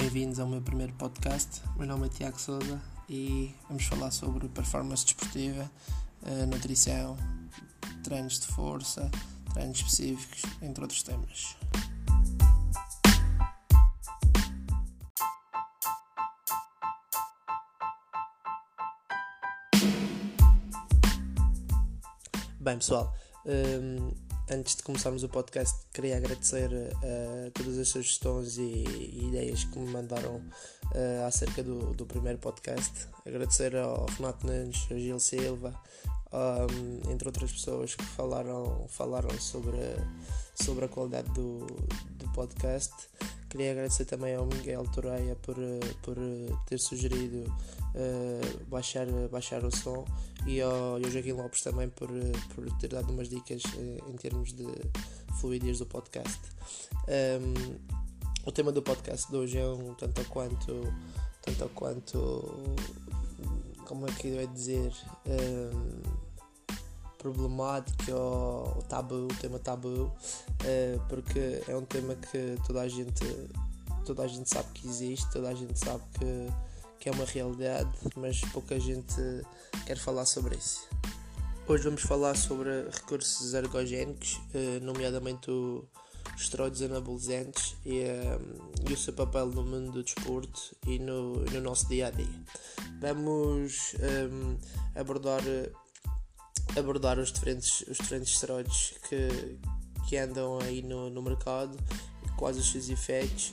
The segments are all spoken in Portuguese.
Bem-vindos ao meu primeiro podcast. Meu nome é Tiago Souza e vamos falar sobre performance desportiva, eh, nutrição, treinos de força, treinos específicos, entre outros temas. Bem, pessoal, um, antes de começarmos o podcast, queria agradecer uh, todas as sugestões e, e, ideias que me mandaram uh, acerca do, do primeiro podcast. Agradecer ao Renato Nunes, ao Gil Silva, um, entre outras pessoas que falaram, falaram sobre, sobre a qualidade do, podcast. Queria agradecer também ao Miguel Toreia por, por ter sugerido uh, baixar, baixar o som e ao, e ao Joaquim Lopes também por, por ter dado umas dicas em termos de fluidez do podcast. Um, o tema do podcast de hoje é um tanto quanto tanto quanto como é que eu ia dizer um, problemático ou tabu, o tema tabu, uh, porque é um tema que toda a gente toda a gente sabe que existe, toda a gente sabe que, que é uma realidade, mas pouca gente quer falar sobre isso. Hoje vamos falar sobre recursos ergogénicos, uh, nomeadamente os esteroides anabolizantes e, um, e, o seu papel no mundo do desporto e no, no nosso dia a dia. Vamos um, abordar abordar os diferentes, os diferentes esteroides que, que andam aí no, no mercado, quais os seus efeitos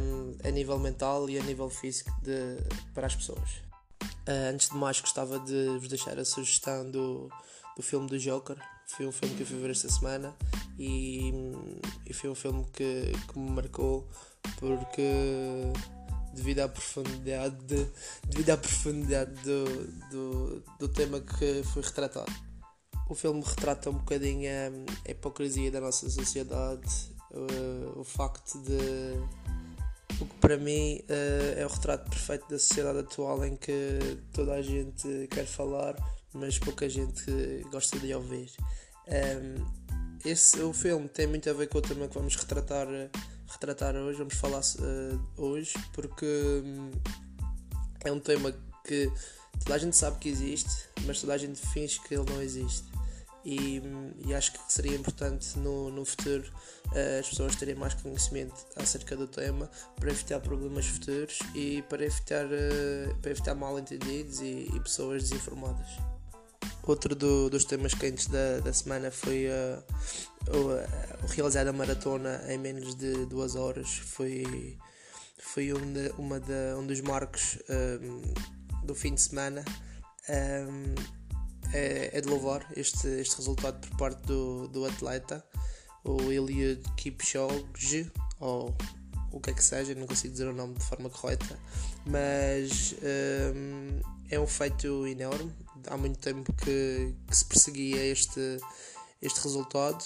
um, a nível mental e a nível físico de, para as pessoas. Uh, antes de mais, gostava de vos deixar a sugestão do, do filme do Joker. Foi um filme que eu fui ver esta semana e, e foi um filme que, que me marcou porque devido à profundidade, de, devido à profundidade do, do, do, tema que foi retratado. O filme retrata um bocadinho a, a hipocrisia da nossa sociedade, o, o facto de. O que para mim uh, é o retrato perfeito da sociedade atual em que toda a gente quer falar, mas pouca gente gosta de ouvir. Um, esse, o filme tem muito a ver com o tema que vamos retratar retratar hoje, vamos falar uh, hoje, porque um, é um tema que toda a gente sabe que existe, mas toda a gente finge que ele não existe. E, e acho que seria importante no, no futuro uh, as pessoas terem mais conhecimento acerca do tema para evitar problemas futuros e para evitar, uh, para evitar mal entendidos e, e pessoas desinformadas. Outro do, dos temas quentes da, da semana foi uh, o, o realizar a maratona em menos de duas horas. Foi, foi um, de, uma de, um dos marcos um, do fim de semana. Um, é, é, de louvar este, este resultado por parte do, do atleta, o Eliud Kipchoge, ou o que é que seja, não consigo dizer o nome de forma correta, mas um, é um feito enorme. Há muito tempo que, que se perseguia este, este resultado.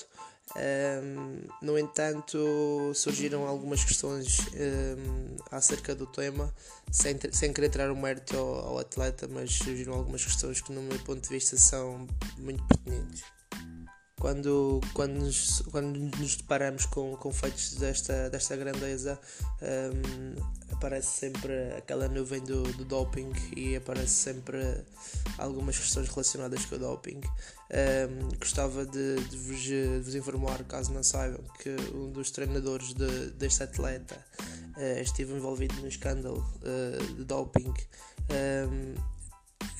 Um, no entanto, surgiram algumas questões um, acerca do tema, sem, sem querer tirar o mérito ao, ao, atleta, mas surgiram algumas questões que, no meu ponto de vista, são muito pertinentes quando, quando, nos, quando nos deparamos com, com feitos desta, desta grandeza, um, aparece sempre aquela nuvem do, do doping e aparece sempre algumas questões relacionadas com o doping. Um, gostava de, de, vos, de, vos, informar, caso não saibam, que um dos treinadores de, deste atleta uh, esteve envolvido no escândalo uh, de doping. Um,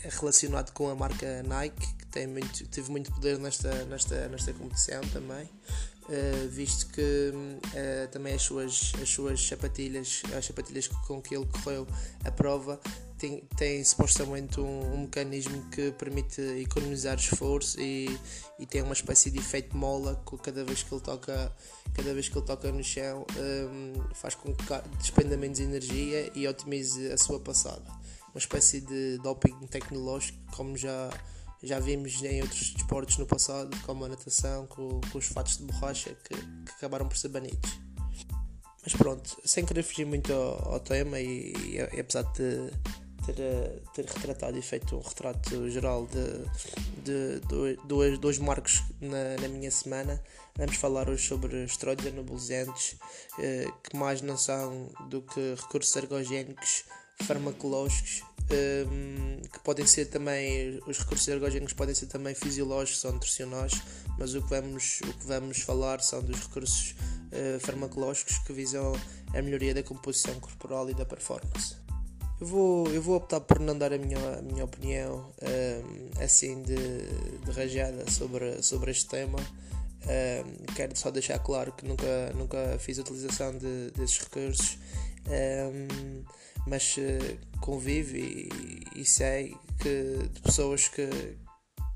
relacionado com a marca Nike, tem muito, teve muito poder nesta, nesta, nesta competição também, uh, visto que uh, também as suas, as suas sapatilhas, as sapatilhas com que ele correu a prova, tem, tem supostamente um, um mecanismo que permite economizar esforço e, e tem uma espécie de efeito mola cada vez que ele toca, cada vez que ele toca no chão, um, eh, faz com que despenda menos energia e otimize a sua passada. Uma espécie de doping tecnológico, como já, já vimos em outros desportos no passado, como a natação, com, com os fatos de borracha que, que, acabaram por ser banidos. Mas pronto, sem querer fugir muito ao, ao tema e, e, apesar de ter, uh, ter retratado e feito um retrato geral de, de, dois, dois marcos na, na minha semana. Vamos falar hoje sobre esteroides anabolizantes, uh, que mais não são do que recursos ergogénicos farmacológicos um, que podem ser também os recursos ergogénicos podem ser também fisiológicos ou nutricionais, mas o que vamos, o que vamos falar são dos recursos uh, farmacológicos que visam a melhoria da composição corporal e da performance. Eu vou, eu vou optar por não dar a minha, a minha opinião um, assim de, de rajada sobre, sobre este tema. Um, quero só deixar claro que nunca, nunca fiz utilização de, desses recursos. Um, mas uh, convivo e, e, sei que de pessoas que,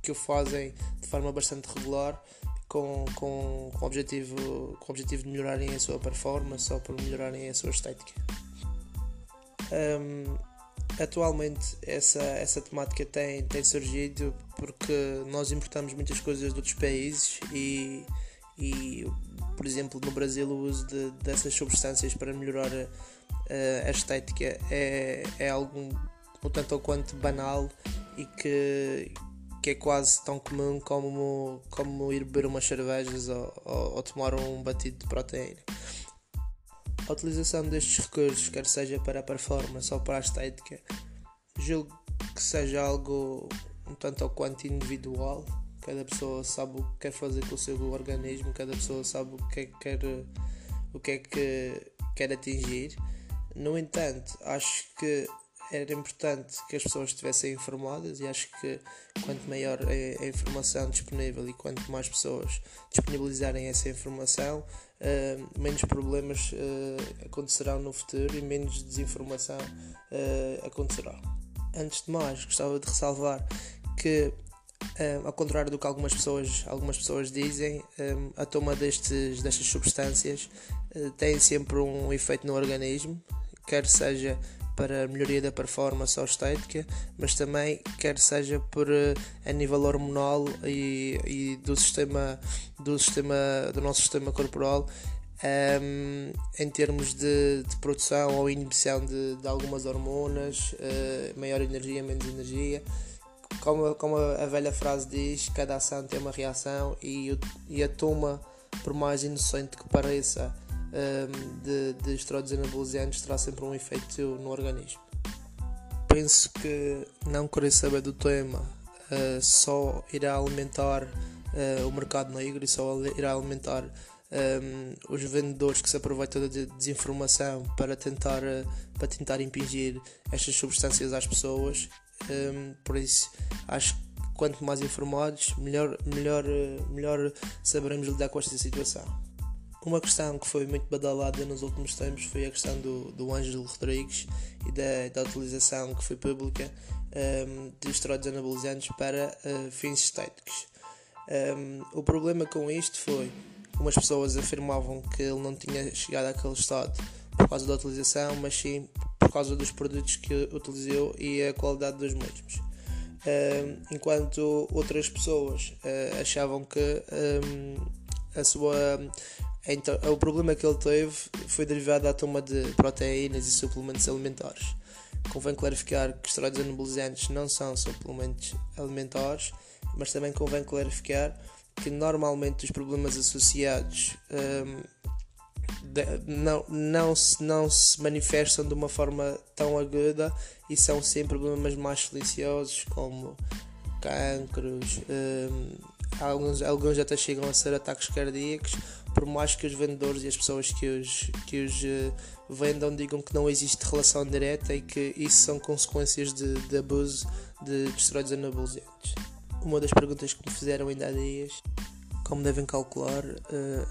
que o fazem de forma bastante regular com, com, com, o objetivo, com o objetivo de melhorarem a sua performance ou por melhorarem a sua estética. Um, atualmente essa, essa temática tem, tem surgido porque nós importamos muitas coisas de outros países e, e por exemplo no Brasil o uso de, dessas substâncias para melhorar uh, a estética é, é algo um tanto ou quanto banal e que, que é quase tão comum como, como ir beber umas cervejas ou, ou, ou tomar um batido de proteína. A utilização destes recursos, quer seja para a performance ou para a estética, julgo que seja algo um tanto ou quanto individual. Cada pessoa sabe o que quer fazer com o seu organismo, cada pessoa sabe o que é que quer, o que é que quer atingir. No entanto, acho que era importante que as pessoas estivessem informadas e acho que quanto maior é a informação disponível e quanto mais pessoas disponibilizarem essa informação, uh, menos problemas uh, acontecerão no futuro e menos desinformação uh, acontecerá. Antes de mais, gostava de ressalvar que ao contrário do que algumas pessoas, algumas pessoas dizem, a toma destes, destas substâncias tem sempre um efeito no organismo quer seja para melhoria da performance ou estética, mas também quer seja por eh, a nível hormonal e, e do sistema do sistema do nosso sistema corporal um, ehm, em termos de, de, produção ou inibição de, de algumas hormonas, uh, maior energia, menos energia. Como, como a velha frase diz, cada ação tem uma reação e, e a toma, por mais inocente que pareça, um, de, de anabolizantes terá sempre um efeito no organismo. Penso que não querer saber do tema uh, só irá alimentar uh, o mercado negro e só irá alimentar um, os vendedores que se aproveitam da desinformação para tentar, uh, para tentar impingir estas substâncias às pessoas. Um, por isso, acho que quanto mais informados, melhor, melhor, melhor saberemos lidar com esta situação. Uma questão que foi muito badalada nos últimos tempos foi a questão do, do Ângelo Rodrigues e da, da utilização que foi pública um, de esteroides anabolizantes para uh, fins estéticos. Um, o problema com isto foi umas pessoas afirmavam que ele não tinha chegado àquele estado por causa da utilização, mas sim por causa dos produtos que utilizou e a qualidade dos mesmos. Um, enquanto outras pessoas uh, achavam que um, a sua então, o problema que ele teve foi derivado da toma de proteínas e suplementos alimentares. Convém clarificar que esteroides anabolizantes não são suplementos alimentares, mas também convém clarificar que normalmente os problemas associados um, de, não, não, se, não se manifestam de uma forma tão aguda e são sempre problemas mais silenciosos, como cancros, um, alguns, alguns até chegam a ser ataques cardíacos por mais que os vendedores e as pessoas que os, que os uh, vendam digam que não existe relação direta e que isso são consequências de, de abuso de, de esteroides anabolizantes. Uma das perguntas que me fizeram ainda há dias, como devem calcular, uh,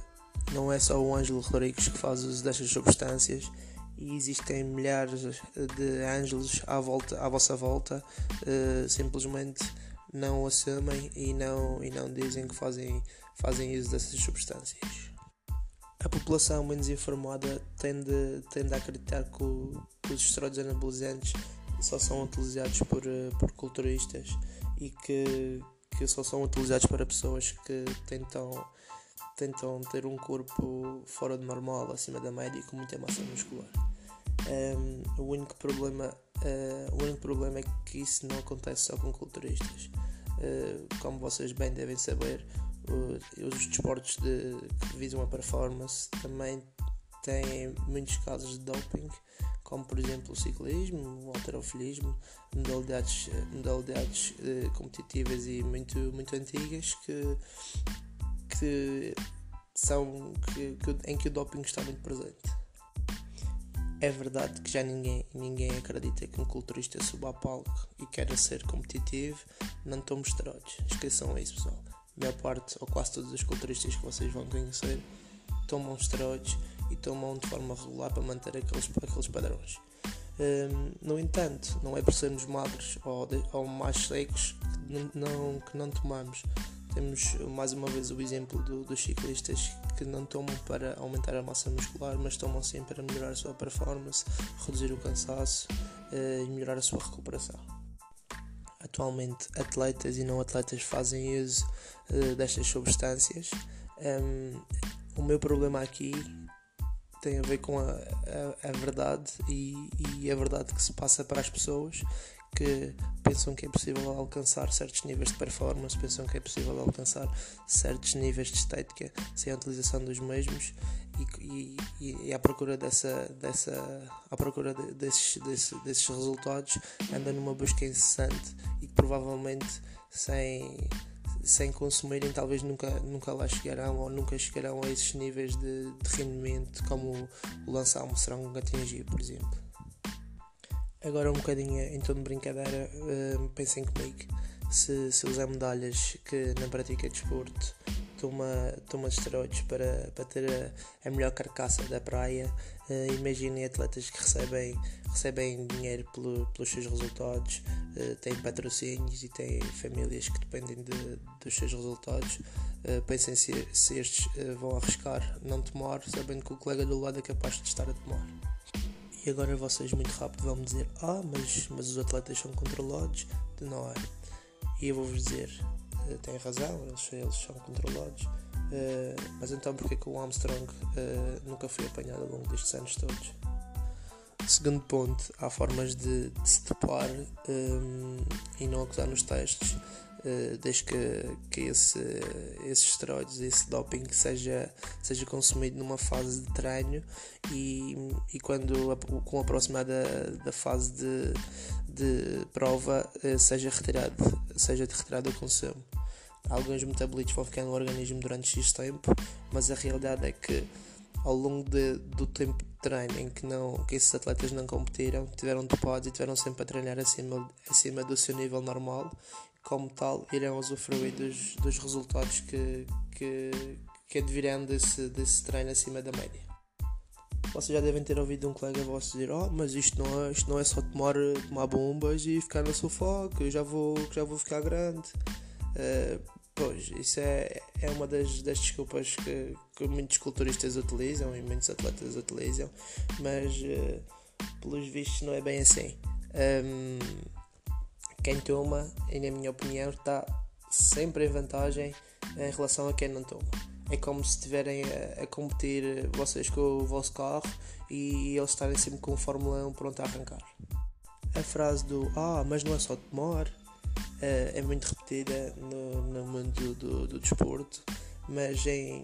não é só o Ângelo Rodrigues que faz uso destas substâncias e existem milhares de ângelos à, volta, à vossa volta, uh, simplesmente não assumem e não, e não dizem que fazem, fazem uso dessas substâncias a população menos informada tende, tende a acreditar que, o, que os esteroides anabolizantes só são utilizados por, eh, por culturistas e que, que só são utilizados para pessoas que tentam, tentam ter um corpo fora do normal, acima da média e com muita massa muscular. Um, o único problema Uh, o único problema é que isso não acontece só com culturistas. Uh, como vocês bem devem saber, os desportos de, que visam a performance também têm muitos casos de doping, como por exemplo o ciclismo, o alterofilismo, modalidades, modalidades uh, competitivas e muito, muito antigas que, que são que, que, em que o doping está muito presente. É verdade que já ninguém, ninguém acredita que um culturista suba a palco e queira ser competitivo, não tome esteroides. Esqueçam isso, pessoal. Maior parte, ou quase todos os culturistas que vocês vão conhecer, tomam esteroides e tomam de forma regular para manter aqueles, aqueles padrões. Um, no entanto, não é por sermos magros ou, de, ou mais secos que não, que não tomamos. Temos mais uma vez o exemplo do, dos ciclistas que não tomam para aumentar a massa muscular, mas tomam sim para melhorar a sua performance, reduzir o cansaço uh, e melhorar a sua recuperação. Atualmente, atletas e não atletas fazem uso uh, destas substâncias. Um, o meu problema aqui tem a ver com a, a, a verdade e, e, a verdade que se passa para as pessoas que pensam que é possível alcançar certos níveis de performance, pensam que é possível alcançar certos níveis de estética sem a utilização dos mesmos e, e, e à procura dessa, dessa à procura de, desses, desses, resultados anda numa busca incessante e que provavelmente sem sem consumirem talvez nunca, nunca lá chegarão ou nunca chegarão a esses níveis de, de rendimento como o Lance Armstrong atingiu, por exemplo. Agora um bocadinho em tom de brincadeira, uh, pensem comigo, se, se usar medalhas que na prática de desporto toma, toma esteroides para, para ter a, a melhor carcaça da praia, uh, imaginem atletas que recebem, recebem dinheiro pelo, pelos seus resultados, uh, têm patrocínios e têm famílias que dependem de, dos seus resultados. Uh, pensem se, se estes vão arriscar não tomar, sabendo que o colega do lado é capaz de estar a tomar. E agora vocês muito rápido vão me dizer, ah, mas, mas os atletas são controlados. Não é. E eu vou-vos dizer, uh, têm razão, eles, eles são controlados. Uh, mas então porquê que o Armstrong uh, nunca foi apanhado ao longo destes anos todos? Segundo ponto, há formas de, de se topar um, e não acusar nos testes eh, desde que, que esse, esses esteroides, esse doping seja, seja consumido numa fase de treino e, e quando com a aproximada da, da fase de, de prova eh, seja retirado, seja retirado o consumo. Alguns metabolitos vão ficar no organismo durante X tempo, mas a realidade é que ao longo de, do tempo de treino em que, não, que esses atletas não competiram, tiveram dopados e tiveram sempre a treinar acima, acima do seu nível normal como tal, irão usufruir dos, dos resultados que, que, que advirão desse, desse treino acima da média. Vocês já devem ter ouvido um colega vosso dizer: Oh, mas isto não é, isto não é só tomar, tomar bombas e ficar no sofá, que eu já vou, que já vou ficar grande. Uh, pois, isso é, é uma das, das desculpas que, que muitos culturistas utilizam e muitos atletas utilizam, mas uh, pelos vistos não é bem assim. Um, quem toma, e na minha opinião, está sempre em vantagem em relação a quem não toma. É como se estiverem a, a, competir vocês com o vosso carro e eles estarem sempre com o Fórmula 1 pronto a arrancar. A frase do Ah, mas não é só tomar é, é muito repetida no, no mundo do, do, desporto, mas em,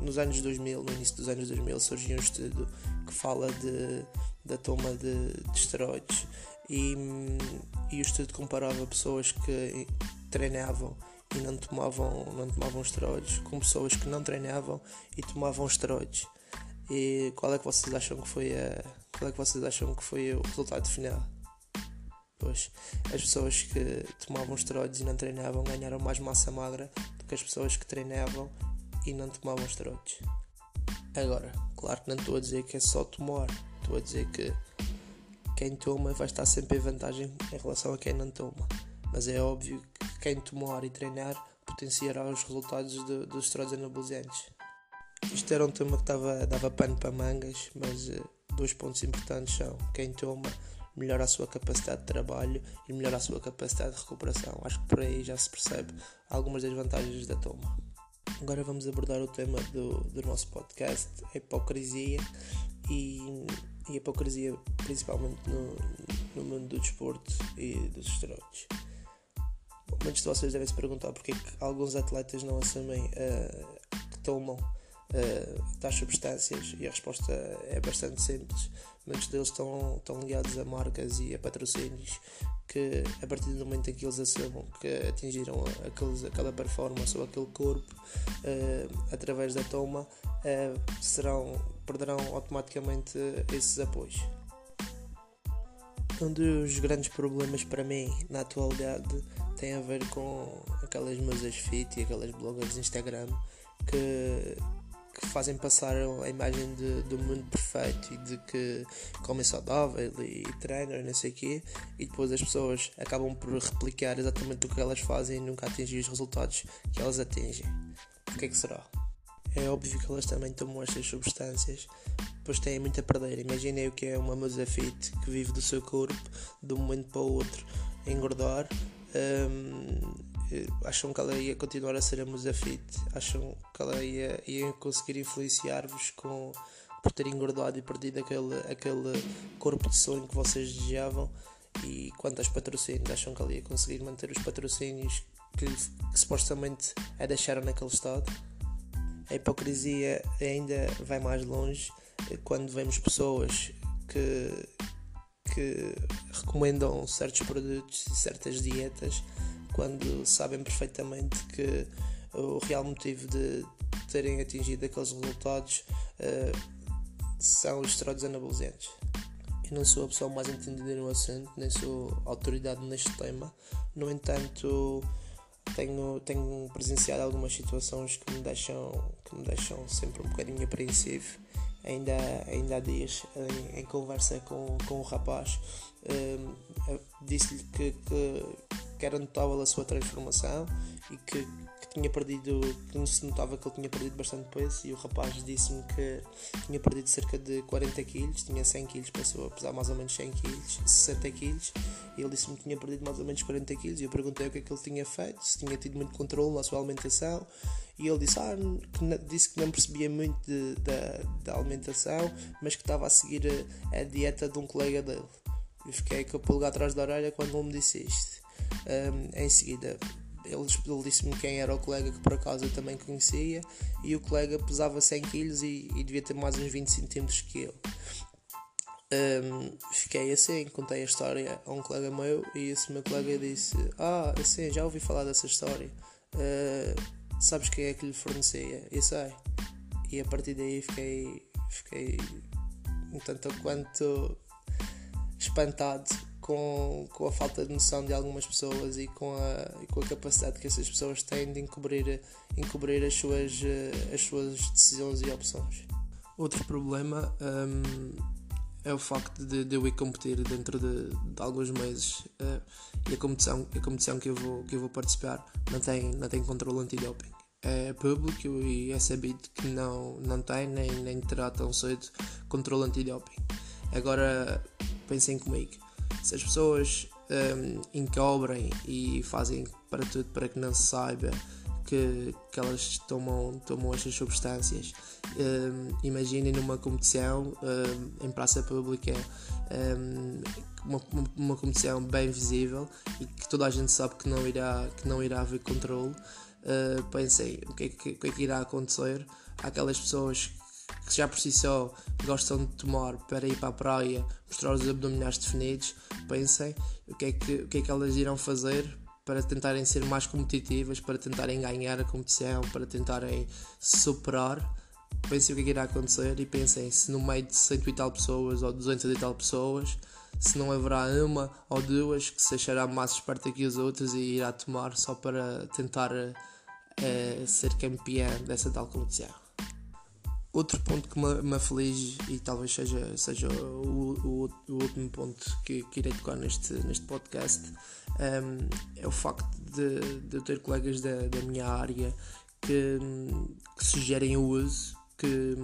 nos anos 2000, no início dos anos 2000, surgiu um estudo que fala de, da toma de, de esteroides e, e o estudo comparava pessoas que treinavam e não tomavam, não tomavam esteroides com pessoas que não treinavam e tomavam esteroides. E qual é que vocês acham que foi a, qual é que vocês acham que foi o resultado final? Pois, as pessoas que tomavam esteroides e não treinavam ganharam mais massa magra do que as pessoas que treinavam e não tomavam esteroides. Agora, claro que não estou a dizer que é só tomar, estou a dizer que quem toma vai estar sempre em vantagem em relação a quem não toma. Mas é óbvio que quem tomar e treinar potenciará os resultados de, dos esteroides anabolizantes. Isto era um tema que tava, dava pano para mangas, mas uh, dois pontos importantes são quem toma melhora a sua capacidade de trabalho e melhora a sua capacidade de recuperação. Acho que por aí já se percebe algumas das vantagens da toma. Agora vamos abordar o tema do, do nosso podcast, a hipocrisia, e e a hipocrisia principalmente no, no mundo do desporto e dos esteroides. Muitos de vocês devem se perguntar porque é que alguns atletas não assumem uh, que tomam uh, tais substâncias e a resposta é bastante simples. Muitos deles estão, estão ligados a marcas e a patrocínios que a partir do momento em que eles assumam que atingiram aqueles, aquela performance ou aquele corpo uh, através da toma serão, perderão automaticamente esses apoios. Um dos grandes problemas para mim na atualidade tem a ver com aquelas musas fit e aquelas bloggers Instagram que, que fazem passar a imagem de, do mundo perfeito e de que comem saudável e, e treinam e não sei o quê e depois as pessoas acabam por replicar exatamente o que elas fazem e nunca atingir os resultados que elas atingem. O que é que será? É óbvio que elas também tomam estas substâncias, pois têm muito a perder. Imaginem o que é uma musa fit que vive do seu corpo de um momento para o outro engordar um, acham que ela ia continuar a ser a musa fit, acham que ela ia, ia conseguir influenciar-vos com por ter engordado e perdido aquele, aquele corpo de sonho que vocês desejavam? E quantas patrocínios? Acham que ela ia conseguir manter os patrocínios que, que supostamente a deixaram naquele estado? A hipocrisia ainda vai mais longe quando vemos pessoas que que recomendam certos produtos e certas dietas quando sabem perfeitamente que o real motivo de terem atingido aqueles resultados uh, são os esteroides anabolizantes. Eu não sou a pessoa mais entendida no assunto, nem sou autoridade neste tema, no entanto tenho, tenho presenciado algumas situações que me deixam, que me deixam sempre um bocadinho apreensivo ainda, ainda há dias em, em conversa com, com o rapaz um, disse-lhe que, que, que, era notável a sua transformação e que, que tinha perdido, que não se notava que ele tinha perdido bastante peso e o rapaz disse-me que tinha perdido cerca de 40 quilos, tinha 100 quilos, passou a pesar mais ou menos 100 quilos, 60 quilos e ele disse-me que tinha perdido mais ou menos 40 quilos e eu perguntei o que é que ele tinha feito, se tinha tido muito controle na sua alimentação e ele disse, ah, que, disse que não percebia muito da, alimentação, mas que estava a seguir a, a, dieta de um colega dele. Eu fiquei com o pulgar atrás da orelha quando ele me disse isto. Um, em seguida, ele, ele disse-me quem era o colega que por acaso eu também conhecia e o colega pesava 100 kg e, e devia ter mais uns 20 cm que eu. Um, fiquei assim, contei a história a um colega meu e esse meu colega disse: Ah, assim, já ouvi falar dessa história. Uh, sabes quem é que lhe fornecia? Eu sei. E a partir daí fiquei, fiquei um tanto quanto espantado com, com a falta de noção de algumas pessoas e com a, e com a capacidade que essas pessoas têm de encobrir, encobrir as, suas, as suas decisões e opções. Outro problema um, é o facto de, de eu ir competir dentro de, de alguns meses uh, e a competição, a competição que, eu vou, que eu vou participar não tem, não tem controle antidoping. É público e é sabido que não, não tem nem, nem terá tão cedo controle antidoping. Agora pensem comigo, se as pessoas um, encobrem e fazem para tudo para que não se saiba que, que elas tomam, tomam estas substâncias. Um, imaginem numa competição um, em praça pública, um, uma, uma competição bem visível e que toda a gente sabe que não irá, que não irá haver controle. Uh, pensei o que, é que, que é que irá acontecer àquelas pessoas que já por si só gostam de tomar para ir para a praia, mostrar os abdominais definidos, pensem o que, é que, o que é que elas irão fazer para tentarem ser mais competitivas, para tentarem ganhar a competição, para tentarem superar. Pensem o que, é que irá acontecer e pensem se no meio de 100 e tal pessoas ou 200 e tal pessoas, se não haverá uma ou duas que se achará mais esperta que as outras e irá tomar só para tentar uh, ser campeã dessa tal competição. Outro ponto que me, me aflige e talvez seja, seja o, o, o último ponto que, que, irei tocar neste, neste podcast um, ehm, é o facto de, de eu ter colegas da, da minha área que, que sugerem o uso, que,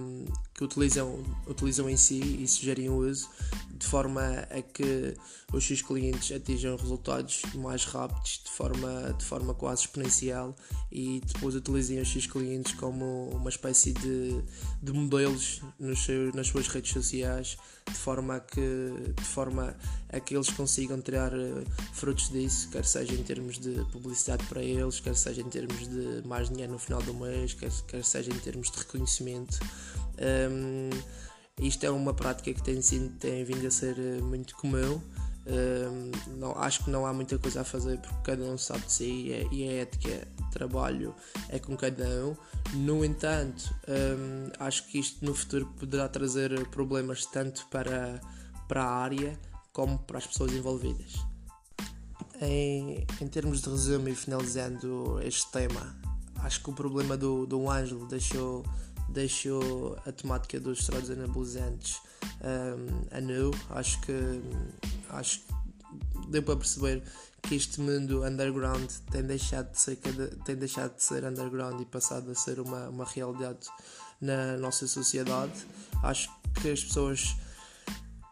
que utilizam, utilizam em si e sugerem o uso, de forma a que os seus clientes atinjam resultados mais rápidos, de forma, de forma quase exponencial, e depois utilizem os seus clientes como uma espécie de, de modelos nos seus, nas suas redes sociais, de forma a que, de forma a que eles consigam tirar eh, frutos disso, quer seja em termos de publicidade para eles, quer seja em termos de mais dinheiro no final do mês, quer, quer seja em termos de reconhecimento. Um, isto é uma prática que tem, tem vindo a ser eh, muito comum. Um, não, acho que não há muita coisa a fazer porque cada um sabe de si e, é, e a ética de trabalho é com cada um. No entanto, um, acho que isto no futuro poderá trazer problemas tanto para, para a área como para as pessoas envolvidas. Em, em termos de resumo e finalizando este tema, acho que o problema do, do Ângelo deixou deixou a temática dos esteroides anabolizantes um, a nu. Acho que, acho que deu para perceber que este mundo underground tem deixado de ser, tem deixado de ser underground e passado a ser uma, uma realidade na nossa sociedade. Acho que as pessoas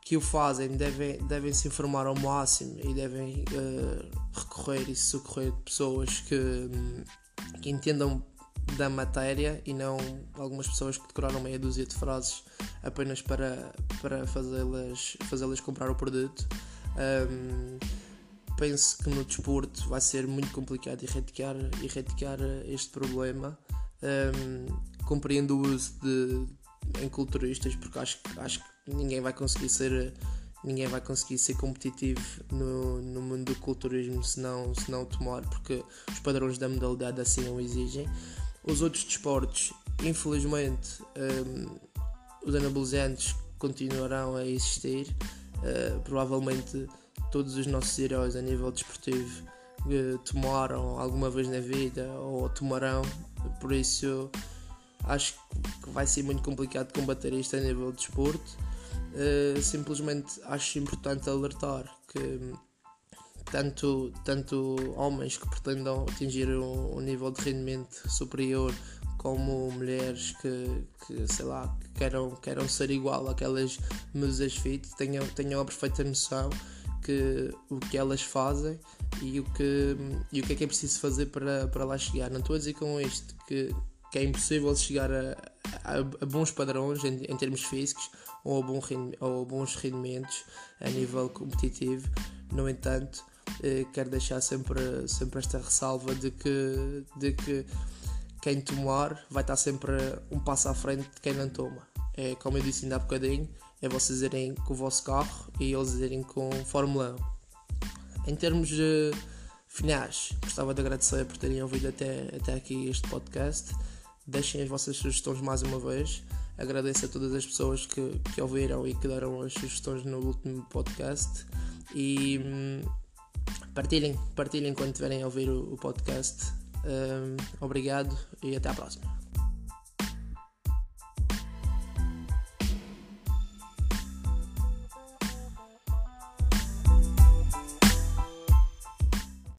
que o fazem devem, devem se informar ao máximo e devem uh, recorrer e socorrer de pessoas que, que entendam da matéria e não algumas pessoas que decoraram meia dúzia de frases apenas para, para fazê-las fazê comprar o produto. Um, penso que no desporto vai ser muito complicado erradicar, erradicar este problema. Um, compreendo o uso de em culturistas porque acho, acho que ninguém vai conseguir ser ninguém vai conseguir ser competitivo no, no mundo do culturismo se não, se não tomar porque os padrões da modalidade assim o exigem os outros desportos, infelizmente, um, os anabolizantes continuarão a existir. Uh, provavelmente todos os nossos heróis a nível desportivo uh, tomaram alguma vez na vida ou tomarão, por isso acho que vai ser muito complicado combater isto a nível de desporto. Uh, simplesmente acho importante alertar que tanto, tanto homens que pretendam atingir um, um nível de rendimento superior como mulheres que, que sei lá, que queiram, queiram ser igual àquelas musas fit, tenham, tenham a perfeita noção que o que elas fazem e o que, e o que é que é preciso fazer para, para lá chegar. Não estou a dizer com isto que, que é impossível chegar a, a, a bons padrões em, em, termos físicos ou a, bom, ou a bons rendimentos a nível competitivo. No entanto, quero deixar sempre, sempre esta ressalva de que, de que quem tomar vai estar sempre um passo à frente de quem não toma. É como eu disse ainda há bocadinho, é vocês irem com o vosso carro e eles irem com Fórmula 1. Em termos de finais, gostava de agradecer por terem ouvido até, até aqui este podcast. Deixem as vossas sugestões mais uma vez. Agradeço a todas as pessoas que, que ouviram e que deram as sugestões no último podcast. E hum, partilhem, partilhem quando estiverem a ouvir o, o podcast. Um, obrigado e até à próxima.